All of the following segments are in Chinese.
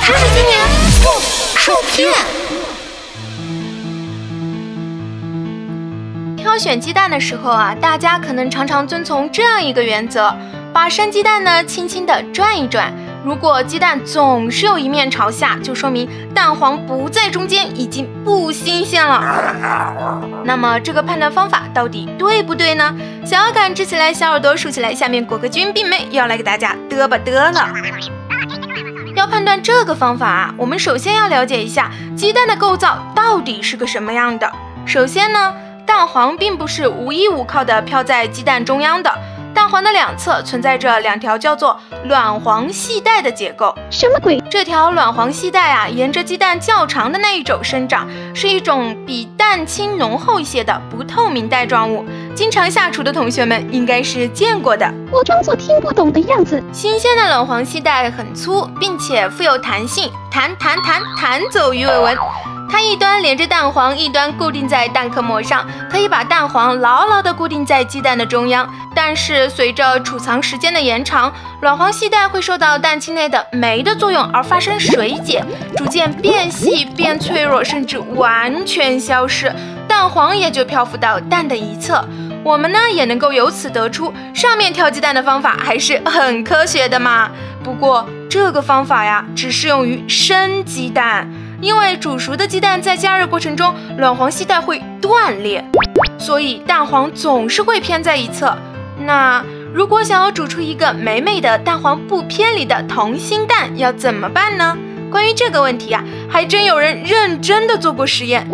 还是今年不受骗。挑选鸡蛋的时候啊，大家可能常常遵从这样一个原则：把生鸡蛋呢轻轻地转一转。如果鸡蛋总是有一面朝下，就说明蛋黄不在中间，已经不新鲜了。那么这个判断方法到底对不对呢？想要感知起来，小耳朵竖起来，下面果壳君并妹要来给大家嘚吧嘚了。要判断这个方法啊，我们首先要了解一下鸡蛋的构造到底是个什么样的。首先呢，蛋黄并不是无依无靠的飘在鸡蛋中央的。蛋黄的两侧存在着两条叫做卵黄系带的结构。什么鬼？这条卵黄系带啊，沿着鸡蛋较长的那一轴生长，是一种比蛋清浓厚一些的不透明带状物。经常下厨的同学们应该是见过的。我装作听不懂的样子。新鲜的卵黄系带很粗，并且富有弹性，弹弹弹弹走鱼尾纹。它一端连着蛋黄，一端固定在蛋壳膜上，可以把蛋黄牢牢地固定在鸡蛋的中央。但是随着储藏时间的延长，卵黄系带会受到蛋清内的酶的作用而发生水解，逐渐变细、变脆弱，甚至完全消失，蛋黄也就漂浮到蛋的一侧。我们呢也能够由此得出，上面挑鸡蛋的方法还是很科学的嘛。不过这个方法呀，只适用于生鸡蛋。因为煮熟的鸡蛋在加热过程中，卵黄系带会断裂，所以蛋黄总是会偏在一侧。那如果想要煮出一个美美的蛋黄不偏离的同心蛋，要怎么办呢？关于这个问题啊，还真有人认真的做过实验。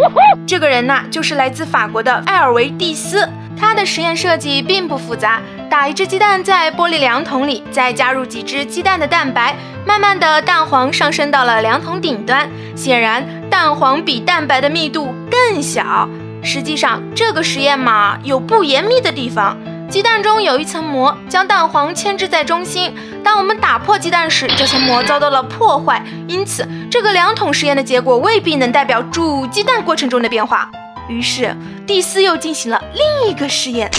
这个人呢，就是来自法国的艾尔维蒂斯。他的实验设计并不复杂，打一只鸡蛋在玻璃量桶里，再加入几只鸡蛋的蛋白，慢慢的蛋黄上升到了量桶顶端。显然，蛋黄比蛋白的密度更小。实际上，这个实验嘛，有不严密的地方。鸡蛋中有一层膜，将蛋黄牵制在中心。当我们打破鸡蛋时，这层膜遭到了破坏。因此，这个两桶实验的结果未必能代表煮鸡蛋过程中的变化。于是，蒂斯又进行了另一个实验，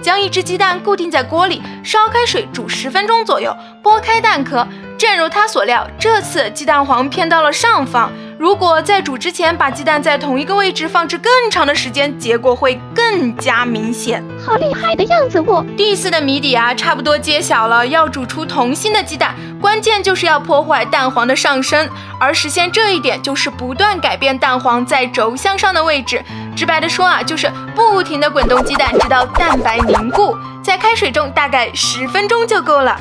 将一只鸡蛋固定在锅里，烧开水煮十分钟左右，剥开蛋壳。正如他所料，这次鸡蛋黄偏到了上方。如果在煮之前把鸡蛋在同一个位置放置更长的时间，结果会更加明显。好厉害的样子！我第四的谜底啊，差不多揭晓了。要煮出同心的鸡蛋，关键就是要破坏蛋黄的上升，而实现这一点，就是不断改变蛋黄在轴向上的位置。直白的说啊，就是不停的滚动鸡蛋，直到蛋白凝固，在开水中大概十分钟就够了。